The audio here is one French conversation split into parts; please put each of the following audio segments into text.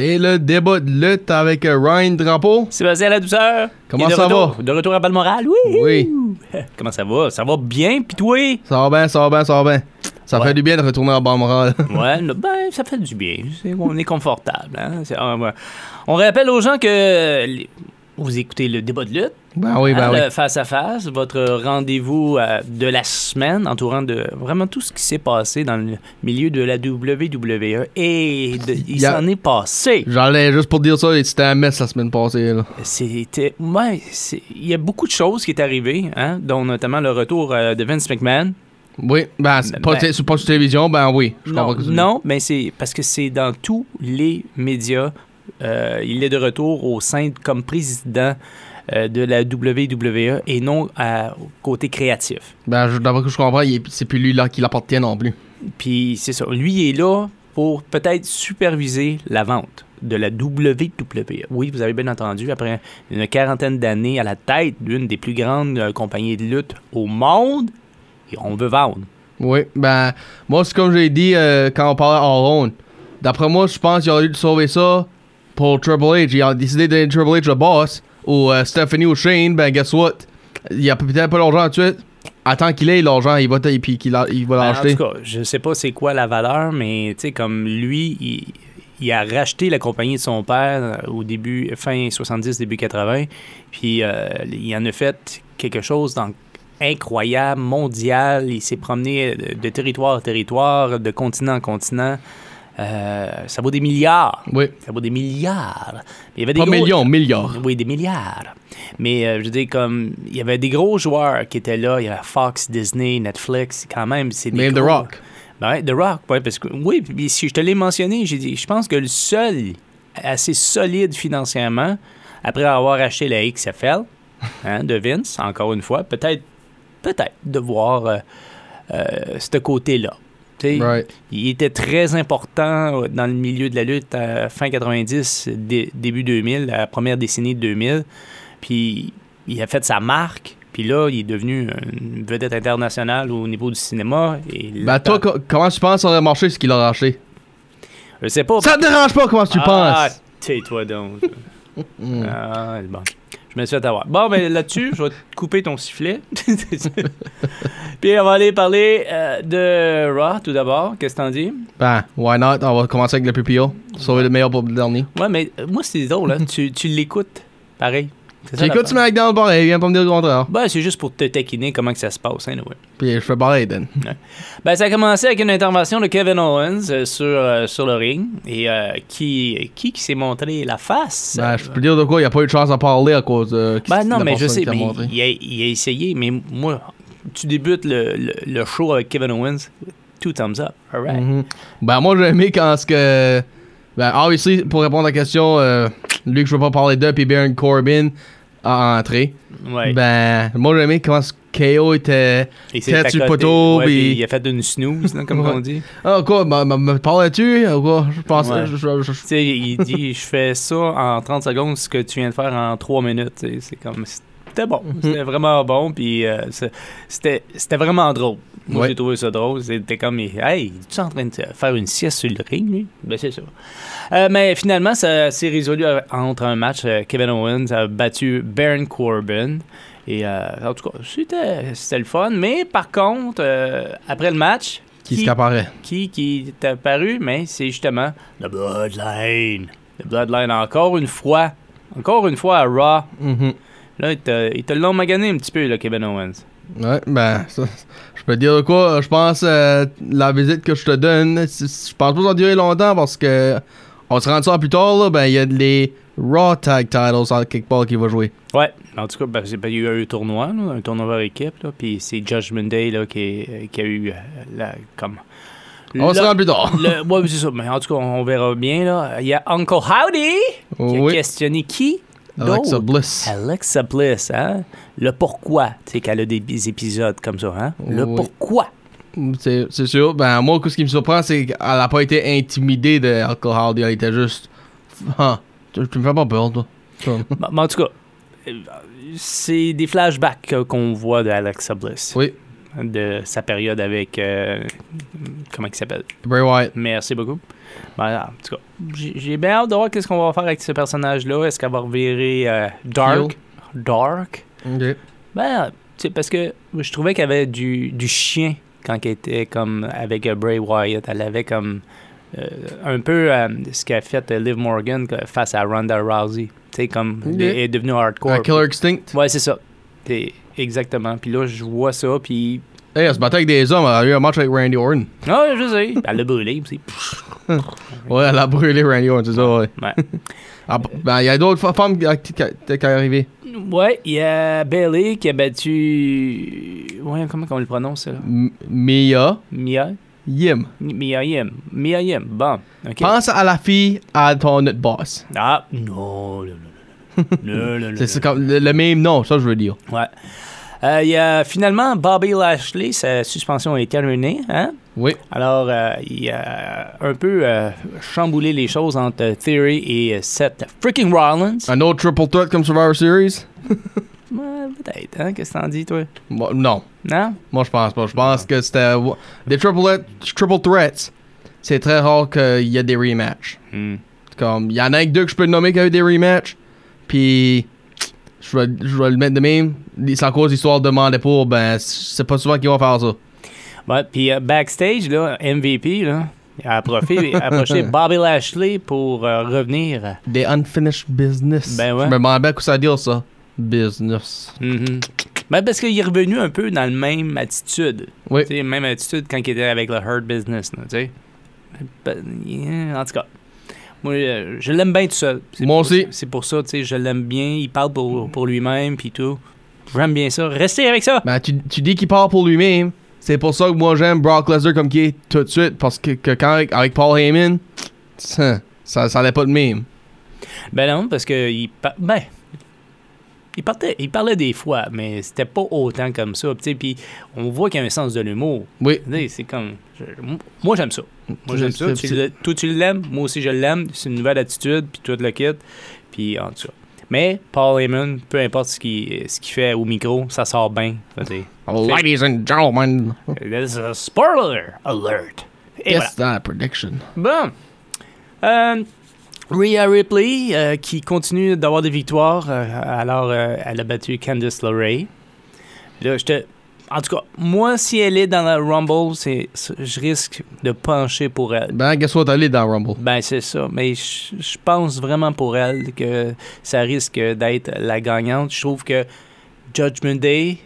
C'est le débat de lutte avec euh, Ryan Drapeau. Sébastien la douceur. Comment ça retour- va? De retour à Balmoral, oui. Oui. Comment ça va? Ça va bien, pis toi? Ça va bien, ça va bien, ça va bien. Ça Ouais. fait du bien de retourner en Balmoral. Ouais, ben, ça fait du bien. On est confortable. Hein? Ah. On rappelle aux gens que vous écoutez le débat de lutte, ben oui, ben oui. face à face, votre rendez-vous euh, de la semaine entourant de vraiment tout ce qui s'est passé dans le milieu de la WWE et de- il s'en est passé. J'allais juste pour dire ça, c'était un mess la semaine passée. C'était. Ouais, il y a beaucoup de choses qui est arrivées, hein, dont notamment le retour euh, de Vince McMahon. Oui, ben, c'est pas, Ben- c'est pas sur télévision, ben oui. Je Non, comprends que tu- non, mais c'est parce que c'est dans tous les médias. Euh, il est de retour au sein comme président euh, de la WWE et non à- au côté créatif. Ben, d'après ce que je comprends, c'est plus lui là qui l'appartient non plus. Puis c'est ça. Lui est là pour peut-être superviser la vente de la WWE. Oui, vous avez bien entendu, après une quarantaine d'années à la tête d'une des plus grandes euh, compagnies de lutte au monde, et on veut vendre. Oui, ben, moi, c'est comme j'ai dit quand on parlait en ronde. D'après moi, je pense qu'il aurait dû sauver ça pour Triple H. Il a décidé de donner Triple H le boss, ou euh, Stephanie ou Shane, ben, guess what? Il y a peut-être pas l'argent tout de suite. Attends qu'il ait l'argent, il va, t- puis qu'il a- il va Ben, en l'acheter. tout cas, je sais pas c'est quoi la valeur, mais tu sais, comme lui, il, il a racheté la compagnie de son père euh, au début, fin 70, début 80, puis euh, il en a fait quelque chose dans incroyable, mondial. Il s'est promené de, de territoire en territoire, de continent en continent. Euh, ça vaut des milliards. Oui. Ça vaut des milliards. Mais il y avait des Pas gros- millions, milliards. oui, des milliards. Mais euh, je veux dire, comme il y avait des gros joueurs qui étaient là, il y avait Fox, Disney, Netflix, quand même, c'est des Même The Rock. Ben, The Rock, ouais, parce que oui, puis si je te l'ai mentionné, j'ai dit, je pense que le seul assez solide financièrement, après avoir acheté la XFL hein, de Vince, encore une fois, peut-être, peut-être de voir euh, ce côté-là. Right. il était très important euh, dans le milieu de la lutte à fin 90, dé- début 2000, la première décennie de 2000. Puis il a fait sa marque. Puis là, il est devenu une vedette internationale au niveau du cinéma. Et Ben, toi, co- comment tu penses ça aurait marché ce qu'il a acheté? je sais pas. Ça te dérange pas comment tu ah, penses? tais-toi donc. Mm. ah, bon. Je me suis fait avoir. Bon, ben là-dessus, je vais te couper ton sifflet. Puis on va aller parler euh, de Raw tout d'abord. Qu'est-ce que t'en dis? Ben, why not? On va commencer avec le PPO. Sauver le meilleur pour le dernier. Ouais, mais euh, moi, c'est drôle, hein. tu, tu l'écoutes pareil. J'écoute. SmackDown pareil, il vient pas me dire le contraire. Ben, c'est juste pour te taquiner comment que ça se passe, hein, ouais. Puis je fais pareil, Dan. Ben, ça a commencé avec une intervention de Kevin Owens euh, sur, euh, sur le ring. Et euh, qui, qui, qui s'est montré la face? Ben, je peux dire de quoi, il a pas eu de chance à parler à cause de. Ben non, mais je sais, mais il a, il a essayé, mais moi, tu débutes le, le, le show avec Kevin Owens, two thumbs up, alright. Mhm. Ben, moi, j'ai aimé quand ce que. Ben, obviously, pour répondre à la question, euh, lui que je veux pas parler de, puis Baron Corbin a entré. Ouais. Ben, moi, j'ai aimé ce KO était. tête sur le poteau, ouais, il a fait une snooze, là, comme on dit. Ah, quoi, me, me, me parlais-tu? Ou quoi? Je pensais. Ouais. je- Tu sais, il dit, je fais ça en 30 secondes, ce que tu viens de faire en 3 minutes. C'est comme, c'était bon. Mhm. C'était vraiment bon, puis euh, c'était c'était vraiment drôle. Moi, Ouais. j'ai trouvé ça drôle. C'était comme, hey, tu es en train de faire une sieste sur le ring, lui? Ben, c'est ça. Euh, mais finalement, ça s'est résolu euh, entre un match. Kevin Owens a battu Baron Corbin. Et euh, en tout cas, c'était c'était le fun. Mais par contre, après le match, Qui se apparaît? qui, qui est apparu, mais c'est justement The Bloodline. The Bloodline, encore une fois. Encore une fois à Raw. Mhm. Là, il te, l'ont magané un petit peu, là, Kevin Owens. Ouais, ben, ça, je peux te dire de quoi, je pense euh, la visite que je te donne, je pense pas que ça va durer longtemps parce que on se rend ça plus tard, là, ben, il y a les Raw Tag Titles en quelque part qui va jouer. Ouais, en tout cas, ben, ben, il y a eu un tournoi, là, un tournoi par équipe, là, puis c'est Judgment Day là, qui, qui a eu euh, la, comme... On se rend plus tard. le- ouais, c'est ça, mais en tout cas, on verra bien. Là. Il y a Uncle Howdy qui a Oui. questionné qui? Alexa? Bliss. Alexa Bliss, hein? Le pourquoi, tu sais, qu'elle a des des épisodes comme ça, hein? Le Oui. pourquoi. C'est sûr. Ben, moi, ce qui me surprend, c'est qu'elle a pas été intimidée de Alcohol. Elle était juste. Ah, tu, tu me fais pas peur, toi. Mais en tout cas, euh, c'est des flashbacks qu'on voit de Alexa Bliss. Oui, De sa période avec. euh, comment il s'appelle? Bray Wyatt. Merci beaucoup. Ben, en tout cas, j'ai bien hâte de voir qu'est-ce qu'on va faire avec ce personnage-là. Est-ce qu'elle va revirer euh, dark? Dark? Ben, parce que je trouvais qu'elle avait du, du chien quand elle était comme avec euh, Bray Wyatt. Elle avait comme euh, un peu euh, ce qu'a fait euh, Liv Morgan face à Ronda Rousey. Tu sais, comme elle est devenue hardcore. Killer Extinct. Ouais, c'est ça. Exactement. Puis là, je vois ça, puis... Hey, elle se battait avec des hommes. Elle a eu un match avec Randy Orton. Ah, je sais. Elle l'a brûlé. Ouais, elle a brûlé Randy Orton, c'est ça, ouais. Ouais. Ah, ben, il y a d'autres femmes qui sont arrivées. Ouais, il y a Bailey qui a battu... Ouais, comment on le prononce, ça, là? M- Mia Mia? Yim. Mia Yim. Mia Yim. Bon. Pense à la fille à ton boss. Ah, non, non, non, C'est le, le même nom, ça je veux dire. Ouais. Euh, Il y a finalement Bobby Lashley, sa suspension est terminée. Hein? Oui. Alors, euh, il a un peu euh, chamboulé les choses entre Theory et euh, Seth freaking Rollins. Un autre triple threat comme Survivor Series? Ouais, Peut-être, hein? Qu'est-ce que t'en dis, toi? Non. Non? Moi, je pense pas. Je pense que c'était. Des triple, triple threats, c'est très rare qu'il y ait des rematchs. Hmm. Comme, il y en a que deux que je peux nommer qui ont eu des rematchs. Puis, je vais, je vais le mettre de même. C'est à cause d'histoire de demander pour, ben, c'est pas souvent qu'ils vont faire ça. Ouais, puis euh, backstage, là, MVP, là, il a approché, approché Bobby Lashley pour euh, revenir. Des unfinished business. Ben ouais. Je me demande bien quoi ça dire, ça. Business. Mhm. Ben, parce qu'il est revenu un peu dans la même attitude. Oui. Tu sais, même attitude quand il était avec le Hurt Business, tu sais. Ben, yeah, en tout cas, moi, euh, je l'aime bien tout seul. Moi aussi. C'est pour ça, tu sais, je l'aime bien. Il parle pour, pour lui-même, puis tout. J'aime bien ça. Restez avec ça. Ben, tu, tu dis qu'il part pour lui-même. C'est pour ça que moi j'aime Brock Lesnar comme qui est tout de suite. Parce que, que quand avec, avec Paul Heyman, ça, ça, ça allait pas de même. Ben non, parce que il, ben, il, partait, il parlait des fois, mais c'était pas autant comme ça. Puis on voit qu'il y a un sens de l'humour. Oui. C'est comme. je- moi, j'aime ça. Moi, j'aime ça. Tu le- toi, tu l'aimes. Moi aussi, je l'aime. C'est une nouvelle attitude. Puis tout le kit. Puis en tout cas. Mais Paul Heyman, peu importe ce qu'il ce qu'il fait au micro, ça sort bien. Ladies and gentlemen, There's a spoiler alert. Et voilà. guess that prediction. Bon. Euh, Rhea Ripley, euh, qui continue d'avoir des victoires. euh, alors, euh, elle a battu Candice LeRae. Là, je te... En tout cas, moi, si elle est dans la Rumble, c'est, je risque de pencher pour elle. Ben, guess what, elle est dans Rumble. Ben, c'est ça. Mais je je pense vraiment pour elle que ça risque d'être la gagnante. Je trouve que Judgment Day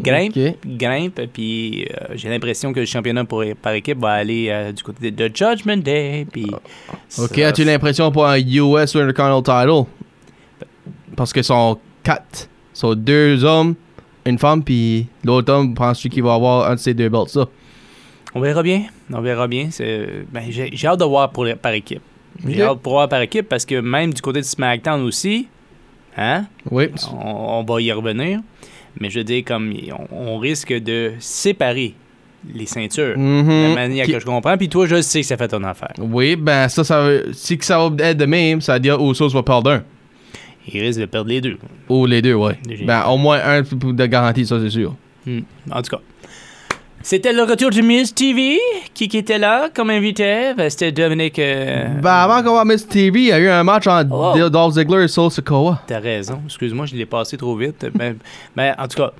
grimpe, grimpe, puis euh, j'ai l'impression que le championnat pour- par équipe va aller euh, du côté de Judgment Day. Puis Ok, as-tu l'impression pour un US Intercontinental title? Parce que sont quatre. Sont deux hommes, une femme, puis l'autre homme, penses-tu qu'il va avoir un de ces deux belts, ça? On verra bien. On verra bien. Ben, j'ai, hâte de voir pour, par équipe. J'ai hâte pour voir par équipe parce que même du côté de SmackDown aussi, hein, Oui. on, on va y revenir. Mais je veux dire, comme on, on risque de séparer les ceintures. Mhm. De la manière Qui- que je comprends. Puis toi, je sais que ça fait ton affaire. Oui, ben ça, ça. Si que ça va être de même, ça veut dire Usos va perdre un. Il risque de perdre les deux. Ou les deux. Déjà. Ben, au moins un de garantie, ça, c'est sûr. Hmm. En tout cas. C'était le retour du Miss TV. Qui, qui était là comme invité? Ben, c'était Dominique. euh, Ben, avant qu'on voit Miss TV, il y a eu un match entre Oh. Dolph Ziggler et Soul Sikoa. T'as raison. Excuse-moi, je l'ai passé trop vite. mais, mais en tout cas,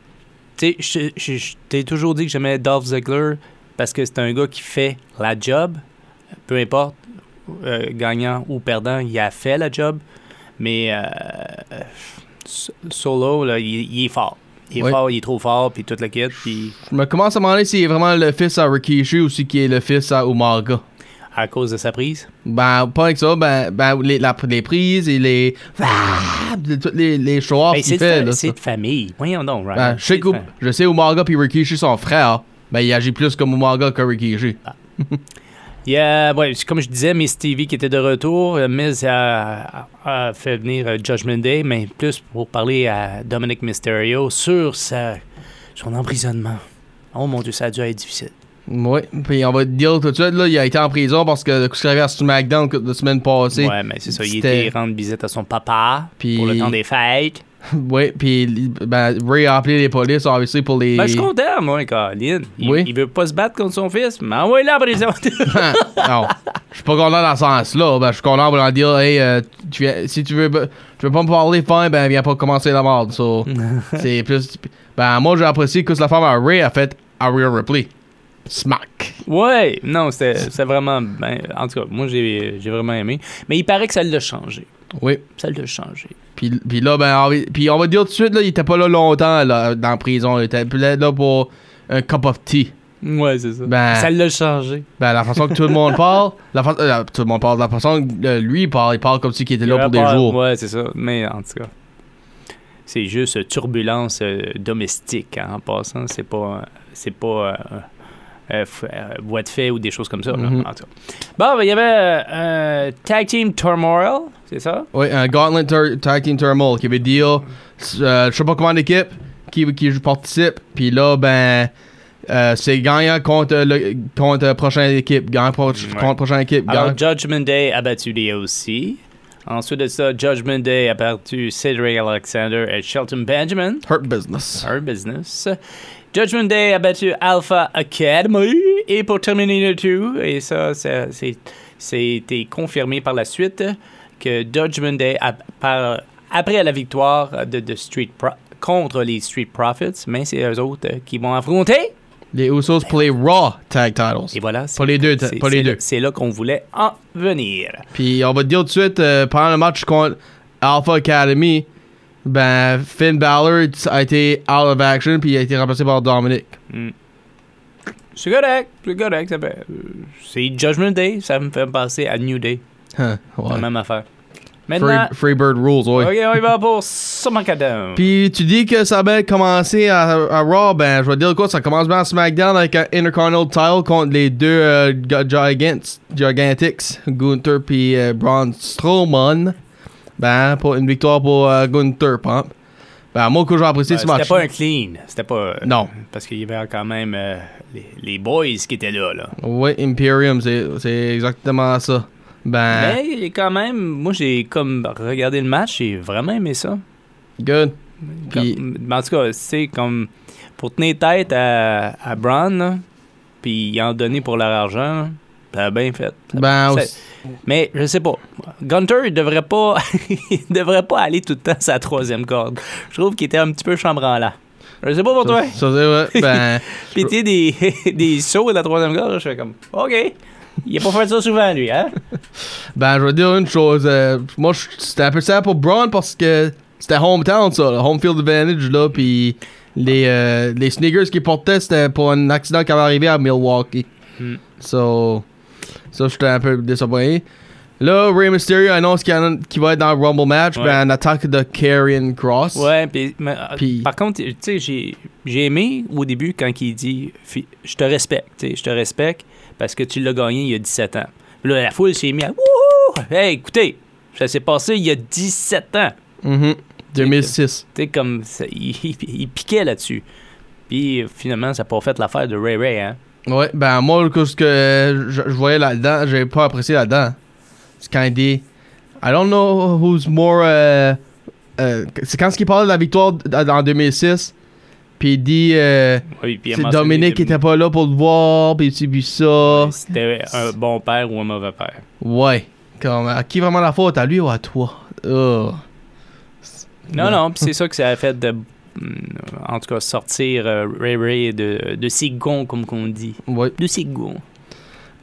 tu sais, je- t'ai toujours dit que j'aimais Dolph Ziggler parce que c'est un gars qui fait la job. Peu importe, euh, gagnant ou perdant, il a fait la job. Mais euh, Solo, là, il, il est fort. Il est fort, il est trop fort, puis toute la quête. Puis Je me commence à demander s'il est vraiment le fils à Rikishi ou si qui est le fils à Umaga. à cause de sa prise? Ben, pas avec ça, ben, ben les, la- les prises et les. Ah, toutes les, les show-offs Ben, c'est qu'il fait, c'est de famille. Voyons donc, Ryan. Ben, je sais je sais Umaga puis Rikishi sont frères. Ben, il agit plus comme Umaga que Rikishi. Il y a, ouais, comme je disais, Miss TV qui était de retour. Euh, Miz a, a- fait venir euh, Judgment Day, mais plus pour parler à Dominic Mysterio sur sa, son emprisonnement. Oh mon Dieu, ça a dû être difficile. Oui, puis on va te dire tout de suite, là, il a été en prison parce que arrivé à SmackDown la semaine passée. Ouais, mais c'est ça. Il était rendre visite à son papa Puis- pour le temps des fêtes. Oui, puis ben, Ray a appelé les polices, obviously, pour les. Ben, je suis content, moi, Colin. Il, Oui. il veut pas se battre contre son fils, mais envoie-le en prison. non, je suis pas content dans ce sens-là. Ben, je suis content pour leur dire, hey, euh, tu si tu veux, tu veux pas me parler fin, ben, viens pas commencer la merde. So, c'est plus. Ben, moi, j'ai apprécié que la femme à Ray a fait à Rhea Ripley. Smack. ouais, non, c'était vraiment. ben, en tout cas, moi, j'ai j'ai vraiment aimé. Mais il paraît que ça l'a changé. Oui. Ça l'a changé. Puis, puis là, ben, on va- puis on va dire tout de suite, là, il était pas là longtemps là, dans la prison. Il était peut-être là pour un cup of tea. Ouais, c'est ça. Ben- Ça l'a changé. Ben, la façon que tout le monde parle, la fa- euh, tout le monde parle, la façon que euh, lui il parle, il parle comme si il était là Il pour des jours. Ouais, c'est ça. Mais en tout cas, c'est juste euh, turbulence euh, domestique hein, en passant. C'est pas, euh, c'est pas euh, euh, voie de fait ou des choses comme ça. là, en tout cas. Bon, ben, il y avait euh, Tag Team Turmoil, c'est ça? Oui, un Gauntlet Tur- Tag Team Turmoil qui veut dire, euh, je sais pas comment d'équipe qui, qui participe, puis là, ben, euh, c'est gagnant contre le contre la prochaine équipe, gagnant pro- contre prochaine équipe. Alors, Judgment Day a battu les aussi. Ensuite de ça, Judgment Day a battu Cedric Alexander et Shelton Benjamin. Hurt Business. Our business. Judgment Day a battu Alpha Academy. Et pour terminer le tout, et ça, ça, c'était confirmé par la suite, que Judgment Day, a- par- après la victoire de, de Street Pro- contre les Street Profits, mais c'est eux autres qui vont affronter. Les Usos pour les Raw Tag Titles. Et voilà. c'est- Pas les deux, pas les deux. là- C'est là qu'on voulait en venir. Puis on va te dire tout de suite, euh, pendant le match contre Alpha Academy, ben, Finn Balor a été out of action, puis il a été remplacé par Dominic. C'est correct, c'est correct. euh, C'est Judgment Day, ça me fait penser à New Day. Huh, La ouais. même affaire. Free, Freebird Rules, ouais. ok, on y va pour SmackDown. Puis tu dis que ça va commencer à, à Raw, ben je vais dire quoi, ça commence bien à SmackDown avec un Intercontinental title contre les deux euh, Gigants, Gigantics, Gunther puis euh, Braun Strowman. Ben, pour une victoire pour euh, Gunther, pump. Ben, moi, que j'ai apprécié Ouais, ce match. C'était pas un clean. C'était pas. euh, Non. Parce qu'il y avait quand même euh, les, les boys qui étaient là. là. Oui, Imperium, c'est exactement ça. Ben, Mais il est quand même. Moi, j'ai comme regardé le match, j'ai vraiment aimé ça. good. Comme- en tout cas, c'est comme. Pour tenir tête à, à là, puis en donner pour leur argent, a bien fait. ben, aussi- Mais je sais pas. Gunter, il devrait pas, il devrait pas aller tout le temps sa troisième corde. Je trouve qu'il était un petit peu chambranlant. Je sais pas pour toi. ça, ça. Ben, Puis tu sais, des, des sauts de la troisième corde, je fais comme, OK. Il a pas fait ça souvent, lui, hein? Ben, je vais dire une chose. euh, moi, c'était un peu ça pour Braun parce que c'était hometown, ça. le home field advantage, là. Puis les, euh, les sneakers qu'il portait, c'était pour un accident qui avait arrivé à Milwaukee. Hmm. So, ça, j'étais un peu disappointé. Là, Rey Mysterio annonce qu'il en va être dans le Rumble match. Ouais. Ben, une attaque de Karrion Cross. Ouais, puis, mais, euh, par contre, tu sais, j'ai, aimé au début quand il dit Je te respecte, tu sais, je te respecte parce que tu l'as gagné il y a 17 ans. Puis là, la foule s'est mise à Wouhou! Hey, écoutez, ça s'est passé il y a 17 ans. Mhm. 2006. Tu sais, comme ça, il, il- il piquait là-dessus. Puis finalement, ça n'a pas fait l'affaire de Ray Ray, hein? Ouais, ben moi, ce que je, je voyais là-dedans, j'ai pas apprécié là-dedans. C'est quand il dit I don't know who's more. euh, euh, c'est quand il parle de la victoire en 2006, puis il dit euh, Oui, puis il Dominique qui de- était pas là pour le voir, puis tu puis ça. C'était un bon père ou un mauvais père. Ouais. Comme, à qui vraiment la faute À lui ou à toi? Oh. Non, Ouais. non, puis c'est ça que ça a fait de. En tout cas, sortir euh, Ray Ray de, de ses gonds, comme qu'on dit. Ouais. De ses gonds.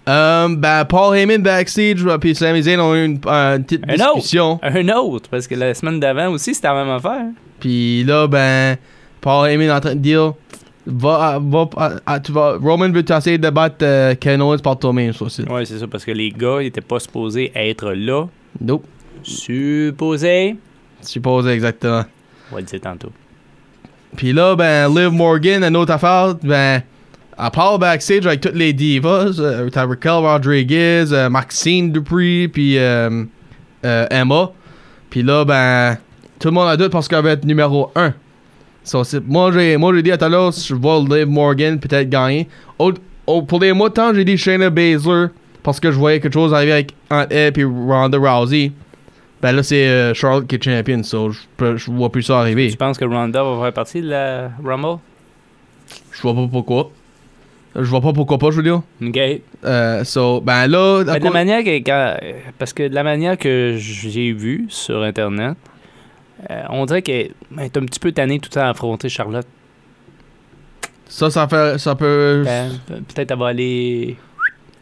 Euh, ben, Paul Heyman backstage, puis Sami Zayn ont eu une, une petite Un autre. discussion. Un autre, parce que la semaine d'avant aussi, c'était la même affaire. Puis là, ben, Paul Heyman est en train de dire Va, va, à- à- tu vas, Roman veut essayer de battre euh, Kevin Owens par toi-même, ça aussi. Ouais, c'est ça, parce que les gars, ils étaient pas supposés être là. Nope. Supposés. Supposé exactement. On va le dire tantôt. Puis là, ben, Liv Morgan, une autre affaire, ben, elle parle backstage avec toutes les divas. Euh, T'as Raquel Rodriguez, euh, Maxine Dupree, puis euh, Emma. Puis là, ben, tout le monde a doute parce qu'elle va être numéro 1. So, moi, j'ai moi, j'ai dit à tout à l'heure, je vois Liv Morgan peut-être gagner. Autre- pour des mois de temps, j'ai dit Shayna Baszler parce que je voyais quelque chose arriver avec Aunt Ed et Ronda Rousey. Ben là, c'est euh, Charlotte qui est champion, so je je vois plus ça arriver. Tu penses que Ronda va faire partie de la Rumble? Je vois pas pourquoi. Je vois pas pourquoi pas, je veux dire. OK. Euh, so, ben là, Mais de la manière que, quand- parce que de la manière que j'ai vu sur Internet, euh, on dirait qu'elle est un petit peu tannée tout le temps à affronter Charlotte. ça, ça fait, ça peut, Ben, peut-être elle va aller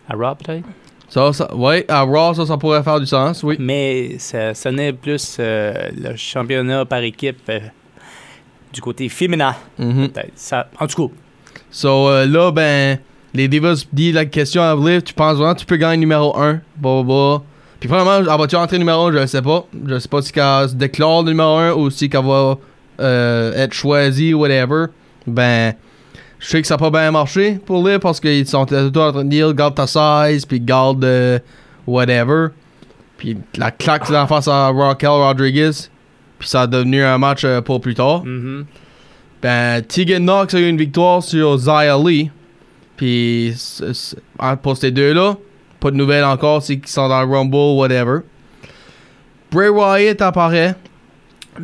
à Raw, peut-être? ça, ça, ouais, à Raw, ça, ça pourrait faire du sens, oui. Mais ça sonnait plus euh, le championnat par équipe euh, du côté féminin. Mhm. Ça, en tout cas, So, euh, là, ben, les Divas disent la question à Liv, tu penses vraiment que tu peux gagner numéro 1, bah, bah. Puis, premièrement, elle va-tu entrer numéro 1, je sais pas. Je sais pas si elle se déclare numéro 1 ou si qu'elle va euh, être choisie, whatever. Ben, je sais que ça n'a pas bien marché pour Liv parce qu'ils sont temps en train de dire garde ta size, puis garde euh, whatever. Puis la claque en face à Raquel Rodriguez. Puis ça a devenu un match euh, pour plus tard. mhm. Ben, Tegan Knox a eu une victoire sur Zia Lee. Puis, en- pour ces deux-là, pas de nouvelles encore, c'est qu'ils sont dans le Rumble, whatever. Bray Wyatt apparaît.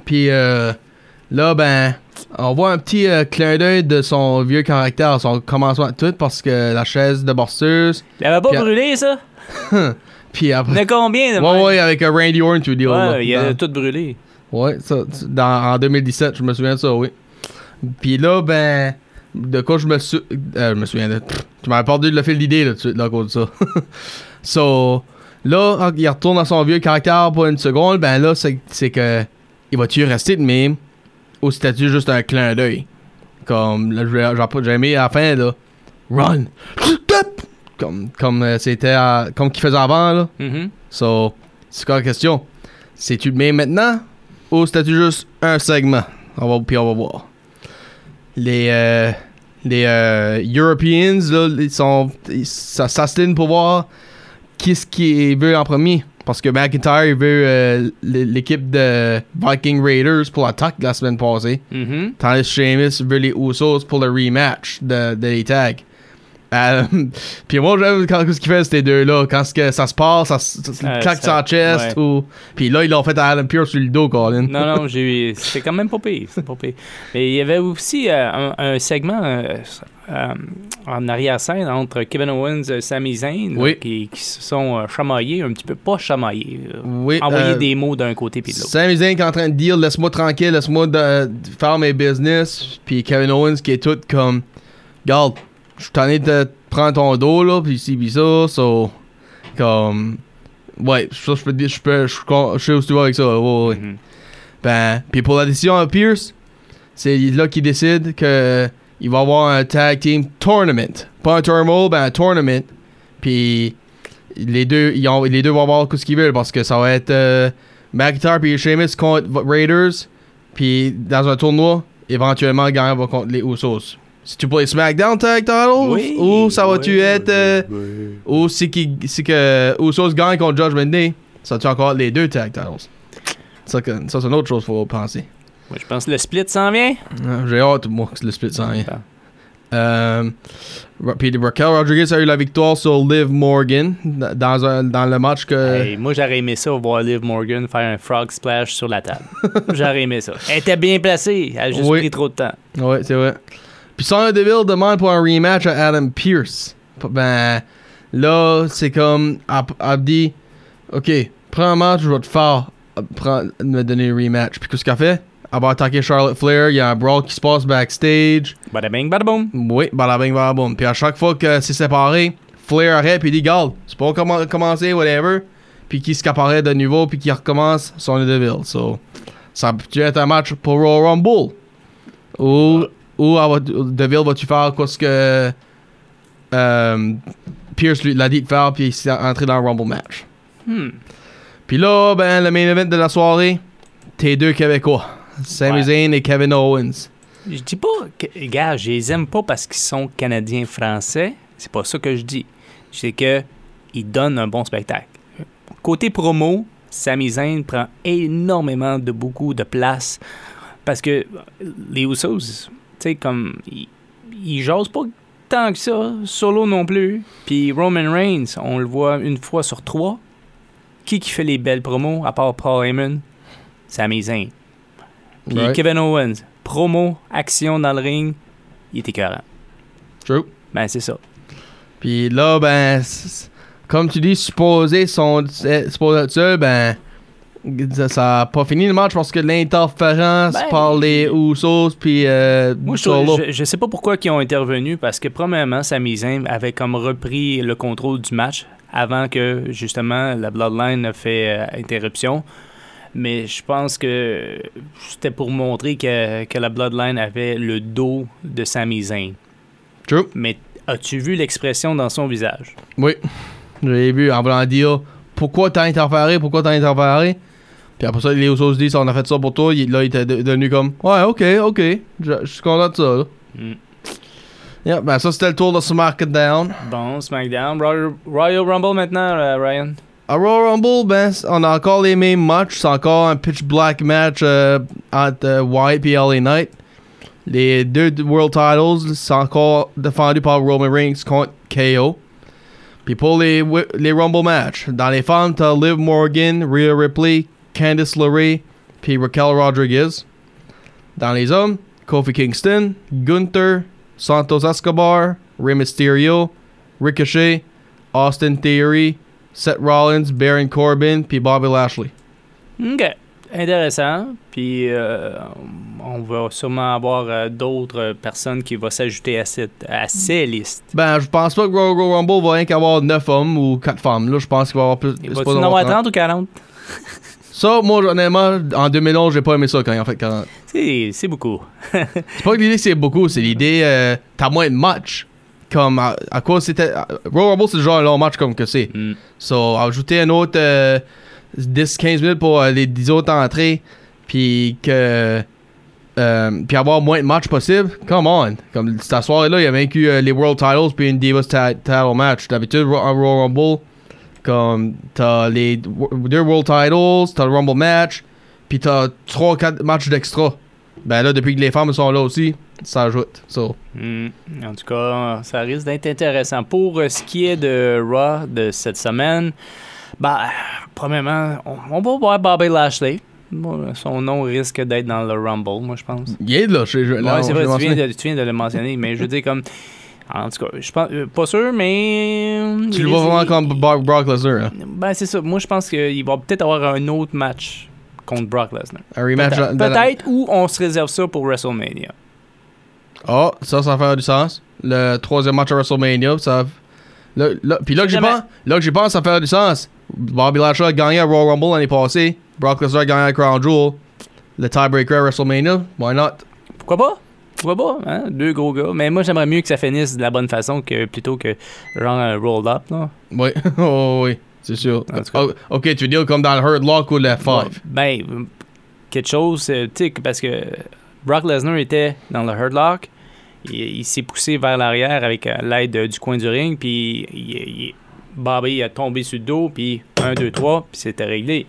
Puis, euh, là, ben, on voit un petit euh, clin d'œil de son vieux caractère, son commencement de tout, parce que la chaise de borseuse. Elle avait pas brûlé, ça? Puis Il après. a combien de Ouais, ouais, avec un Randy Orton, tu veux dire. là, Ouais, il a tout brûlé. Ouais, ça, dans, en 2017, je me souviens de ça, oui. Puis là, ben, de quoi je me, euh, je me souviens de. pff, Tu m'avais perdu le fil d'idée, là, de à cause de ça. so, là, il retourne dans son vieux caractère pour une seconde, ben là, c'est que. Il va-tu rester de même ou c'était-tu juste un clin d'œil? Comme, là, j'ai aimé à la fin, là. Run! Comme, comme euh, c'était. à- Comme qu'il faisait avant, là. Mhm. So, c'est quoi la question? C'est-tu le même maintenant ou c'était-tu juste un segment? On va, puis on va voir. Les, euh, les euh, Europeans, là, ils sont, ils- ça s'astine pour voir qui ce qui veut en premier. Parce que McIntyre, il veut euh, l'équipe de Viking Raiders pour l'attaque de la semaine passée. Mhm. Tandis que Sheamus veut les Usos pour le rematch de, de les tags. Euh, puis moi j'aime quand ce qu'il fait ces deux-là. Quand ça se passe, ça, ça, claque sa chest ouais. ou. Puis là, ils l'ont fait à Adam Pierce sur le dos, Colin. Non, non, j'ai c'était quand même pas pire. pas pire. Mais il y avait aussi euh, un, un segment euh, en arrière-scène entre Kevin Owens et Sami Zayn Oui. qui, qui se sont chamaillés, un petit peu pas chamaillés, Oui, envoyer des mots d'un côté puis de l'autre. Sami Zayn qui est en train de dire laisse-moi tranquille, laisse-moi de- de faire mes business. Puis Kevin Owens qui est tout comme Garde, je suis tanné de prendre ton dos là, puis ci, puis ça. So, comme. Ouais, ça je peux dire, je peux, je sais où tu vas avec ça. ouais, ouais. Mhm. Ben, puis pour la décision à Pierce, c'est là qu'il décide que il va avoir un tag team tournament. Pas un tournament, ben un tournament. Puis les deux, ils ont- les deux vont avoir ce qu'ils veulent parce que ça va être euh, McIntyre puis Sheamus contre Raiders. Puis dans un tournoi, éventuellement, le gagnant va contre les Usos. Si tu les SmackDown Tag Titles, Oui, ou ça va-tu oui, être. euh, oui, oui. ou si, qui- si que Usos gagne contre Judgment Day, ça va-tu encore les deux Tag Titles? Ça, que- ça c'est une autre chose qu'il faut penser. Ouais, je pense que le split s'en vient. Ah, J'ai hâte, moi, que le split s'en vient. Ah. Euh, Ra- puis Raquel Rodriguez a eu la victoire sur Liv Morgan dans, un, dans le match que. Hey, moi, j'aurais aimé ça, voir Liv Morgan faire un frog splash sur la table. j'aurais aimé ça. Elle était bien placée. Elle a juste Oui. pris trop de temps. Ouais, c'est vrai. Puis Sonya Deville demande pour un rematch à Adam Pierce. Ben, là, c'est comme. Elle, dit Ok, prends un match, je vais te faire. euh, prends- me donner un rematch. Puis qu'est-ce qu'elle fait? Elle va attaquer Charlotte Flair. Il y a un brawl qui se passe backstage. Bada bing, bada boom. Oui, bada bing, bada boom. Puis à chaque fois que c'est séparé, Flair arrête puis dit Garde, c'est pas comment commencer, whatever. Puis qui se de nouveau puis qui recommence Sonya Deville. So, ça peut être un match pour Royal Rumble? Ou, va- Deville va-tu faire quoi ce que euh, Pierce lui l'a dit de faire, puis il s'est entré dans le Rumble match. Hmm. Puis là, ben, le main event de la soirée, tes deux Québécois, Sami Ouais. Zayn et Kevin Owens. Je dis pas, que, gars, je les aime pas parce qu'ils sont canadiens-français. C'est pas ça que je dis. C'est que ils donnent un bon spectacle. Côté promo, Sami Zayn prend énormément de beaucoup de place parce que les Usos, sais, comme ils jasent pas tant que ça, solo non plus. Puis Roman Reigns, on le voit une fois sur trois. Qui qui fait les belles promos à part Paul Heyman? Sami Zayn. Puis Right. Kevin Owens, promo, action dans le ring, il était écœurant. True. Ben, c'est ça. Puis là, ben, comme tu dis, supposé sont eh, supposé être seul, ben, ça- ça a pas fini le match parce que l'interférence Ben, par les Usos puis euh, Moi, je, Solo. je, je sais pas pourquoi ils ont intervenu parce que, premièrement, Sami Zayn avait comme repris le contrôle du match avant que, justement, la Bloodline a fait euh, interruption. Mais je pense que c'était pour montrer que, que la Bloodline avait le dos de Sami Zayn. True. Mais as-tu vu l'expression dans son visage? Oui. J'ai vu en voulant dire pourquoi t'as interféré, pourquoi t'as interféré? Puis après ça, les Usos disent on a fait ça pour toi. Il- là, il était de- devenu comme ouais, ok, ok. Je, je suis content de ça. Là. Mm. Yeah, ben ça c'était le tour de SmackDown. Bon, SmackDown. Royal, Royal Rumble maintenant, euh, Ryan. À Royal Rumble, ben, on a encore les mêmes matchs. C'est encore un pitch black match euh, entre euh, Wyatt et LA Knight. Les deux World Titles sont encore défendus par Roman Reigns contre KO. Puis pour les, les Rumble matchs, dans les femmes, t'as Liv Morgan, Rhea Ripley, Candice LeRae, puis Raquel Rodriguez. Dans les hommes, Kofi Kingston, Gunther, Santos Escobar, Rey Mysterio, Ricochet, Austin Theory, Seth Rollins, Baron Corbin, puis Bobby Lashley. OK. Intéressant. Puis euh, on va sûrement avoir euh, d'autres personnes qui vont s'ajouter à, cette, à ces listes. Ben, je pense pas que Royal Rumble va rien qu'avoir 9 hommes ou 4 femmes. Là, je pense qu'il va y avoir plus. Il pas en avoir 30. 30 ou 40? Ça, moi, honnêtement, en 2011, j'ai pas aimé ça quand ils ont fait 40. C'est beaucoup. C'est pas que l'idée c'est beaucoup, c'est l'idée, euh, t'as moins de matchs. Comme, à, à quoi c'était. Royal Rumble, c'est le genre un long match comme que c'est. Mm. So, ajouter un autre euh, 10-15 minutes pour euh, les 10 autres entrées, puis que. euh, puis avoir moins de matchs possible. Come on. Comme cette soirée-là, il a vaincu euh, les World Titles puis une Divas Title match. D'habitude, un Royal Rumble, comme t'as les deux World Titles, t'as le Rumble match, puis t'as 3-4 matchs d'extra. Ben là, depuis que les femmes sont là aussi, ça ajoute. So, Mm. En tout cas, ça risque d'être intéressant. Pour euh, ce qui est de Raw de cette semaine, bah, premièrement, on, va voir Bobby Lashley. Bon, son nom risque d'être dans le Rumble, moi, je pense. il est là. Je, je, Ouais, c'est vrai, tu viens, de, tu viens de le mentionner, mais je veux dire, comme. En tout cas, je pense. euh, Pas sûr, mais. euh, Tu le vois vraiment comme Brock, Brock Lesnar. hein. Ben, c'est ça. Moi, je pense qu'il va peut-être avoir un autre match contre Brock Lesnar. Un rematch. Peut-être, la- ou on se réserve ça pour WrestleMania. Ah, ça, ça fait du sens. Le troisième match à WrestleMania, ça. Puis là que j'y pense, là que j'y pense, ça fait du sens. Bobby Lashley a gagné à Royal Rumble l'année passée. Brock Lesnar a gagné à Crown Jewel. Le tiebreaker à WrestleMania, why not? Pourquoi pas? Pourquoi pas? Hein? Deux gros gars. Mais moi, j'aimerais mieux que ça finisse de la bonne façon que plutôt que genre un roll up. Là. Oui, oh, oui, c'est sûr. Oh, ok, tu veux dire comme dans le Hurt Lock ou le F5. Ben, euh, quelque chose, euh, tu sais, parce que Brock Lesnar était dans le Hurt Lock. Il, il s'est poussé vers l'arrière avec euh, l'aide euh, du coin du ring. Puis il- il- Bobby a tombé sur le dos. Puis 1, 2, 3. Puis c'était réglé.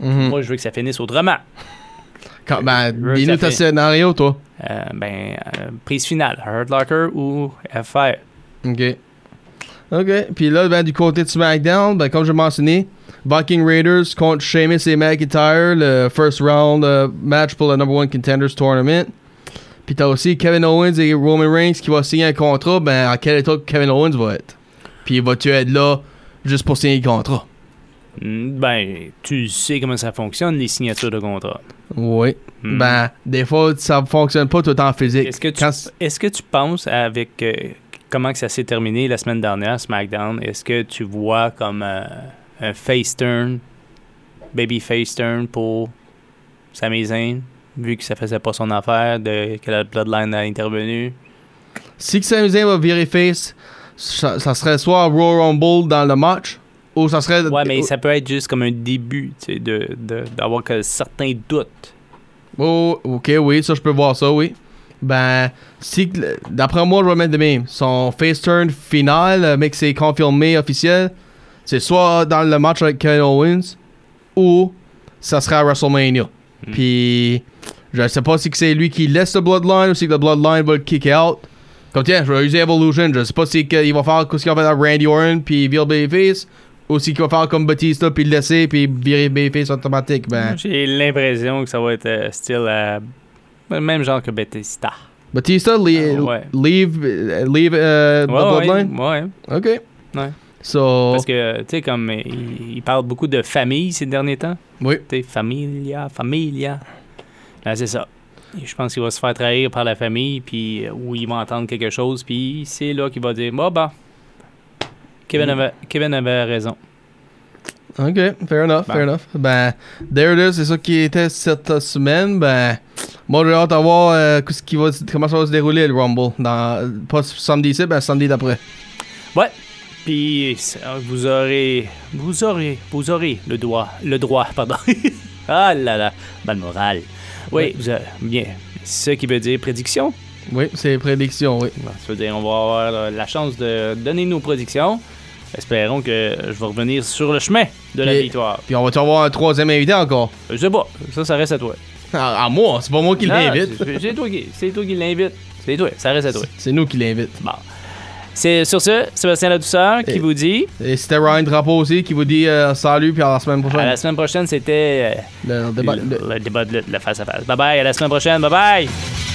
Mhm. Moi, je veux que ça finisse autrement. Quand- ben, veux que dis-nous scénario, toi? Euh, ben, euh, prise finale. Hurt Locker ou F5. Ok. Ok. Puis là, ben, du côté de SmackDown, ben, comme je mentionné, Viking Raiders contre Sheamus et McIntyre, le first round euh, match pour le number one contenders tournament. Puis t'as aussi Kevin Owens et Roman Reigns qui vont signer un contrat. Ben, à quel état Kevin Owens va être? Puis vas-tu être là juste pour signer le contrat? Mm, Ben, tu sais comment ça fonctionne, les signatures de contrat. Oui. Mm. Ben, des fois, ça fonctionne pas tout en physique. Est-ce que, tu, Quand est-ce que tu penses avec euh, comment que ça s'est terminé la semaine dernière, SmackDown, est-ce que tu vois comme euh, un face turn, baby face turn pour Sami Zayn vu que ça faisait pas son affaire, de, que la Bloodline a intervenu? Si Sami Zayn va virer face, ça, ça serait soit Royal Rumble dans le match, ou ça serait. Ouais, mais ça peut être juste comme un début, tu sais, de, de- d'avoir que certains doutes. Oh, ok, oui, ça je peux voir ça, oui. Ben, si d'après moi, je vais mettre de même. Son face turn final, euh, mais que c'est confirmé officiel, c'est soit dans le match avec Kevin Owens, ou ça serait à WrestleMania. Puis, je sais pas si c'est lui qui laisse le Bloodline ou si le Bloodline va le kick out. Comme tiens, je vais user Evolution. Je sais pas si il va faire ce qu'il va faire avec Randy Orton puis virer Babyface, ou si qu'il va faire comme Batista puis le laisser puis virer Babyface automatique. Ben, J'ai l'impression que ça va être euh, style euh, le même genre que Batista. Batista, li- Ah, ouais. leave, euh, leave euh, Ouais, Bloodline? ouais. Ok. Ouais. So, Parce que, tu sais, comme il, il parle beaucoup de famille ces derniers temps. oui. Tu sais, familia, familia. Ben, c'est ça. Je pense qu'il va se faire trahir par la famille, puis où il va entendre quelque chose, puis c'est là qu'il va dire Bon, bah, Kevin, Mm. avait, Kevin avait raison. Ok, fair enough, Bon. fair enough. Ben, there it is, c'est ça qui était cette semaine. Ben, moi j'ai hâte de voir euh, qu'est-ce qui va, comment ça va se dérouler le Rumble. Dans, pas samedi ici, ben samedi d'après. Ouais. Puis vous aurez, vous aurez, vous aurez le droit, le droit, pardon. ah là là, bonne morale. Oui, Ouais. vous avez- bien. Ce qui veut dire prédiction. Oui, c'est prédiction, oui. Ça veut dire on va avoir euh, la chance de donner nos prédictions. Espérons que je vais revenir sur le chemin de la Puis- victoire. Puis on va-tu avoir un troisième invité encore? Je sais pas, ça, ça reste à toi. À, à moi, c'est pas moi qui l'invite. c'est- toi qui, c'est toi qui l'invite. C'est toi, ça reste à toi. C'est nous qui l'invite. Bon. C'est sur ce, Sébastien Ladouceur qui Et- vous dit Et c'était Ryan Drapeau aussi qui vous dit euh, salut puis à la semaine à prochaine. la semaine prochaine, c'était euh, Le- le débat- le, le- débat de le face à face. Bye bye, à la semaine prochaine. Bye bye.